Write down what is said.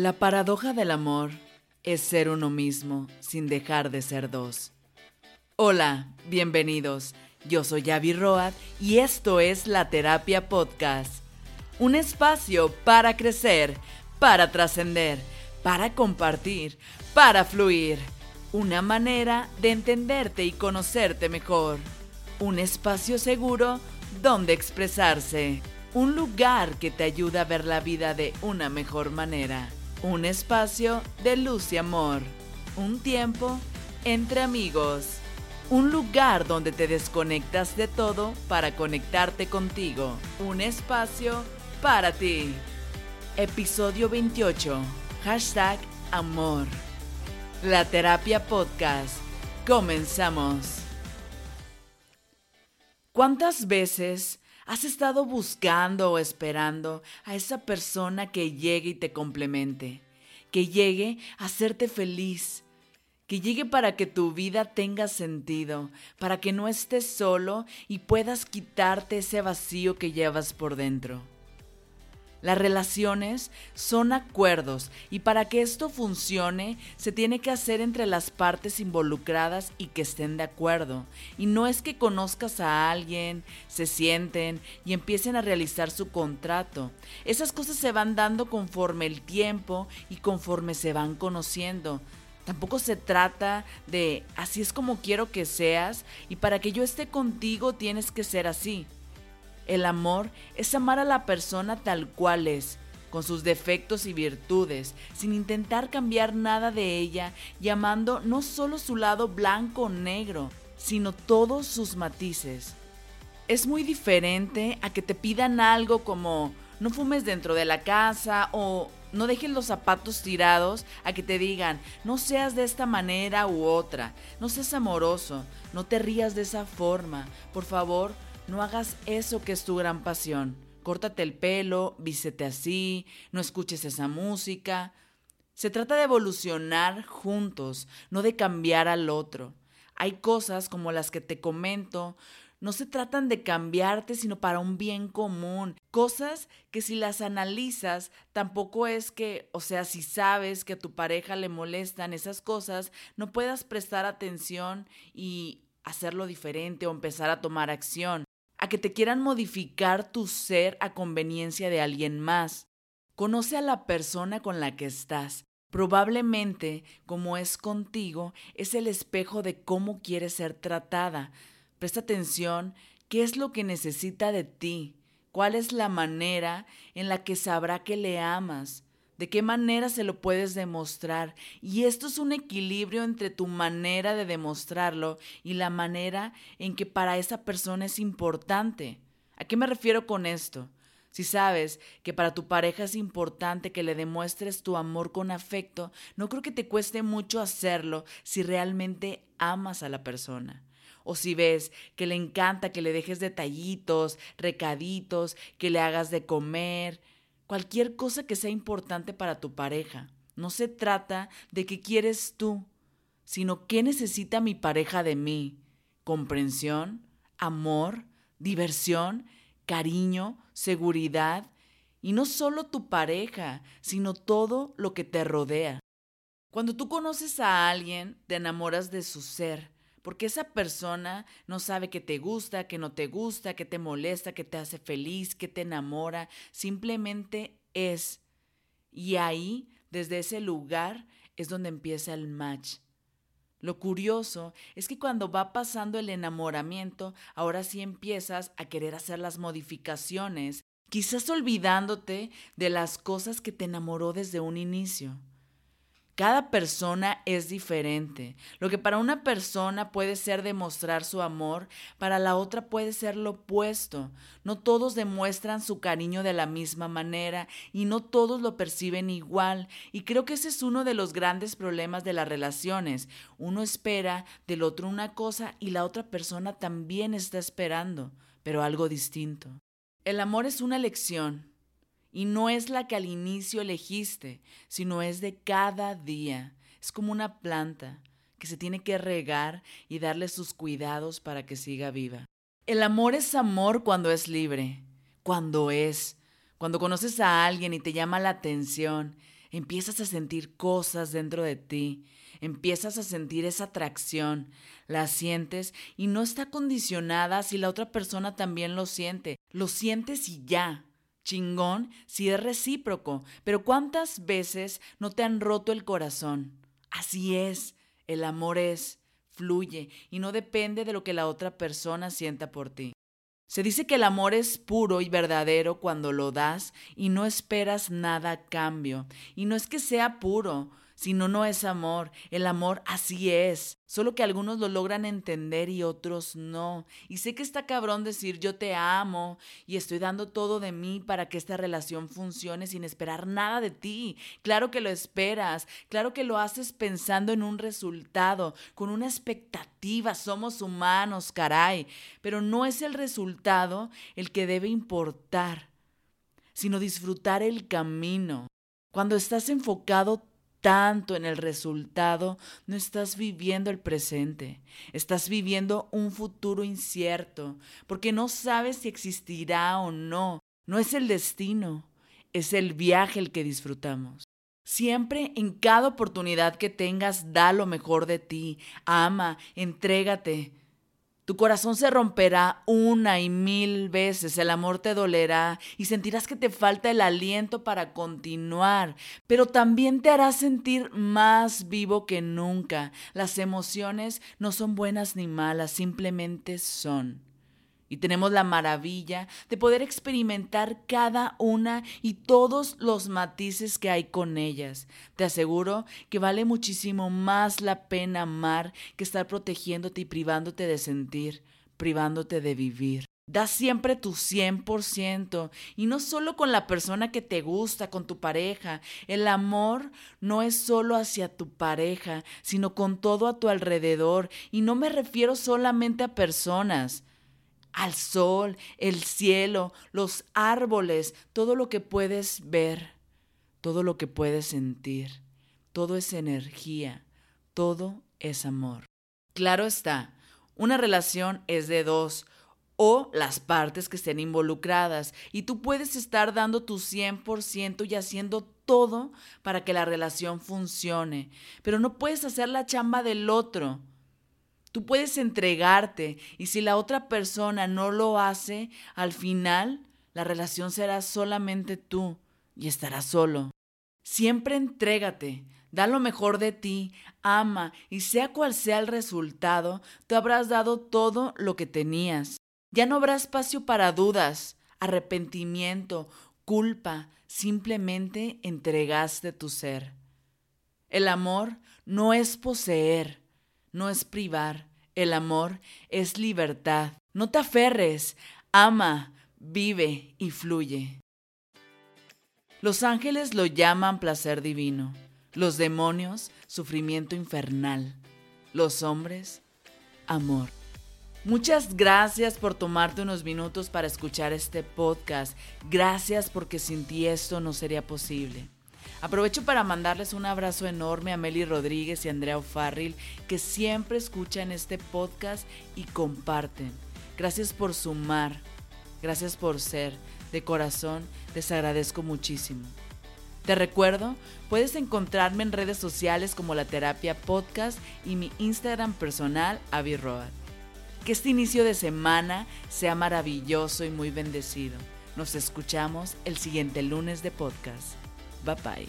La paradoja del amor es ser uno mismo sin dejar de ser dos. Hola, bienvenidos. Yo soy Yavi Road y esto es La Terapia Podcast. Un espacio para crecer, para trascender, para compartir, para fluir. Una manera de entenderte y conocerte mejor. Un espacio seguro donde expresarse. Un lugar que te ayuda a ver la vida de una mejor manera. Un espacio de luz y amor. Un tiempo entre amigos. Un lugar donde te desconectas de todo para conectarte contigo. Un espacio para ti. Episodio 28. Hashtag amor. La terapia podcast. Comenzamos. ¿Cuántas veces ¿Has estado buscando o esperando a esa persona que llegue y te complemente? Que llegue a hacerte feliz. Que llegue para que tu vida tenga sentido, para que no estés solo y puedas quitarte ese vacío que llevas por dentro. Las relaciones son acuerdos y para que esto funcione se tiene que hacer entre las partes involucradas y que estén de acuerdo. Y no es que conozcas a alguien, se sienten y empiecen a realizar su contrato. Esas cosas se van dando conforme el tiempo y conforme se van conociendo. Tampoco se trata de así es como quiero que seas y para que yo esté contigo tienes que ser así. El amor es amar a la persona tal cual es, con sus defectos y virtudes, sin intentar cambiar nada de ella y amando no solo su lado blanco o negro, sino todos sus matices. Es muy diferente a que te pidan algo como no fumes dentro de la casa o no dejes los zapatos tirados a que te digan, no seas de esta manera u otra, no seas amoroso, no te rías de esa forma, por favor, no hagas eso que es tu gran pasión. Córtate el pelo, vístete así, no escuches esa música. Se trata de evolucionar juntos, no de cambiar al otro. Hay cosas como las que te comento, no se tratan de cambiarte, sino para un bien común. Cosas que si las analizas, tampoco es que, o sea, si sabes que a tu pareja le molestan esas cosas, no puedas prestar atención y hacerlo diferente o empezar a tomar acción a que te quieran modificar tu ser a conveniencia de alguien más. Conoce a la persona con la que estás. Probablemente, como es contigo, es el espejo de cómo quieres ser tratada. Presta atención, ¿qué es lo que necesita de ti? ¿Cuál es la manera en la que sabrá que le amas? De qué manera se lo puedes demostrar. Y esto es un equilibrio entre tu manera de demostrarlo y la manera en que para esa persona es importante. ¿A qué me refiero con esto? Si sabes que para tu pareja es importante que le demuestres tu amor con afecto, no creo que te cueste mucho hacerlo si realmente amas a la persona. O si ves que le encanta que le dejes detallitos, recaditos, que le hagas de comer, cualquier cosa que sea importante para tu pareja. No se trata de qué quieres tú, sino qué necesita mi pareja de mí. Comprensión, amor, diversión, cariño, seguridad. Y no solo tu pareja, sino todo lo que te rodea. Cuando tú conoces a alguien, te enamoras de su ser, porque esa persona no sabe que te gusta, que no te gusta, que te molesta, que te hace feliz, que te enamora, simplemente es. Y ahí, desde ese lugar, es donde empieza el match. Lo curioso es que cuando va pasando el enamoramiento, ahora sí empiezas a querer hacer las modificaciones, quizás olvidándote de las cosas que te enamoró desde un inicio. Cada persona es diferente. Lo que para una persona puede ser demostrar su amor, para la otra puede ser lo opuesto. No todos demuestran su cariño de la misma manera y no todos lo perciben igual. Y creo que ese es uno de los grandes problemas de las relaciones. Uno espera del otro una cosa y la otra persona también está esperando, pero algo distinto. El amor es una elección y no es la que al inicio elegiste, sino es de cada día. Es como una planta que se tiene que regar y darle sus cuidados para que siga viva. El amor es amor cuando es libre, cuando es, cuando conoces a alguien y te llama la atención. empiezas a sentir cosas dentro de ti, empiezas a sentir esa atracción, la sientes y no está condicionada si la otra persona también lo siente, lo sientes y ya. Chingón si es recíproco, pero ¿cuántas veces no te han roto el corazón? Así es, el amor es, fluye y no depende de lo que la otra persona sienta por ti. Se dice que el amor es puro y verdadero cuando lo das y no esperas nada a cambio. Y no es que sea puro, si no, no es amor. El amor así es. Solo que algunos lo logran entender y otros no. Y sé que está cabrón decir yo te amo y estoy dando todo de mí para que esta relación funcione sin esperar nada de ti. Claro que lo esperas, claro que lo haces pensando en un resultado, con una expectativa. Somos humanos, caray. Pero no es el resultado el que debe importar, sino disfrutar el camino. Cuando estás enfocado tanto en el resultado, no estás viviendo el presente, estás viviendo un futuro incierto, porque no sabes si existirá o no. No es el destino, es el viaje el que disfrutamos. Siempre, en cada oportunidad que tengas, da lo mejor de ti, ama, entrégate, tu corazón se romperá una y mil veces, el amor te dolerá y sentirás que te falta el aliento para continuar, pero también te hará sentir más vivo que nunca. Las emociones no son buenas ni malas, simplemente son. Y tenemos la maravilla de poder experimentar cada una y todos los matices que hay con ellas. Te aseguro que vale muchísimo más la pena amar que estar protegiéndote y privándote de sentir, privándote de vivir. Da siempre tu 100% y no solo con la persona que te gusta, con tu pareja. El amor no es solo hacia tu pareja, sino con todo a tu alrededor. Y no me refiero solamente a personas al sol, el cielo, los árboles, todo lo que puedes ver, todo lo que puedes sentir, todo es energía, todo es amor. Claro está, una relación es de dos o las partes que estén involucradas y tú puedes estar dando tu 100% y haciendo todo para que la relación funcione, pero no puedes hacer la chamba del otro. Tú puedes entregarte y si la otra persona no lo hace, al final la relación será solamente tú y estarás solo. Siempre entrégate, da lo mejor de ti, ama y sea cual sea el resultado, te habrás dado todo lo que tenías. Ya no habrá espacio para dudas, arrepentimiento, culpa, simplemente entregaste tu ser. El amor no es poseer, no es privar. El amor es libertad. No te aferres, ama, vive y fluye. Los ángeles lo llaman placer divino, los demonios sufrimiento infernal, los hombres amor. Muchas gracias por tomarte unos minutos para escuchar este podcast. Gracias porque sin ti esto no sería posible. Aprovecho para mandarles un abrazo enorme a Meli Rodríguez y Andrea O'Farrill, que siempre escuchan este podcast y comparten. Gracias por sumar, gracias por ser. De corazón, les agradezco muchísimo. Te recuerdo, puedes encontrarme en redes sociales como La Terapia Podcast y mi Instagram personal, Avi Que este inicio de semana sea maravilloso y muy bendecido. Nos escuchamos el siguiente lunes de podcast. Bye bye.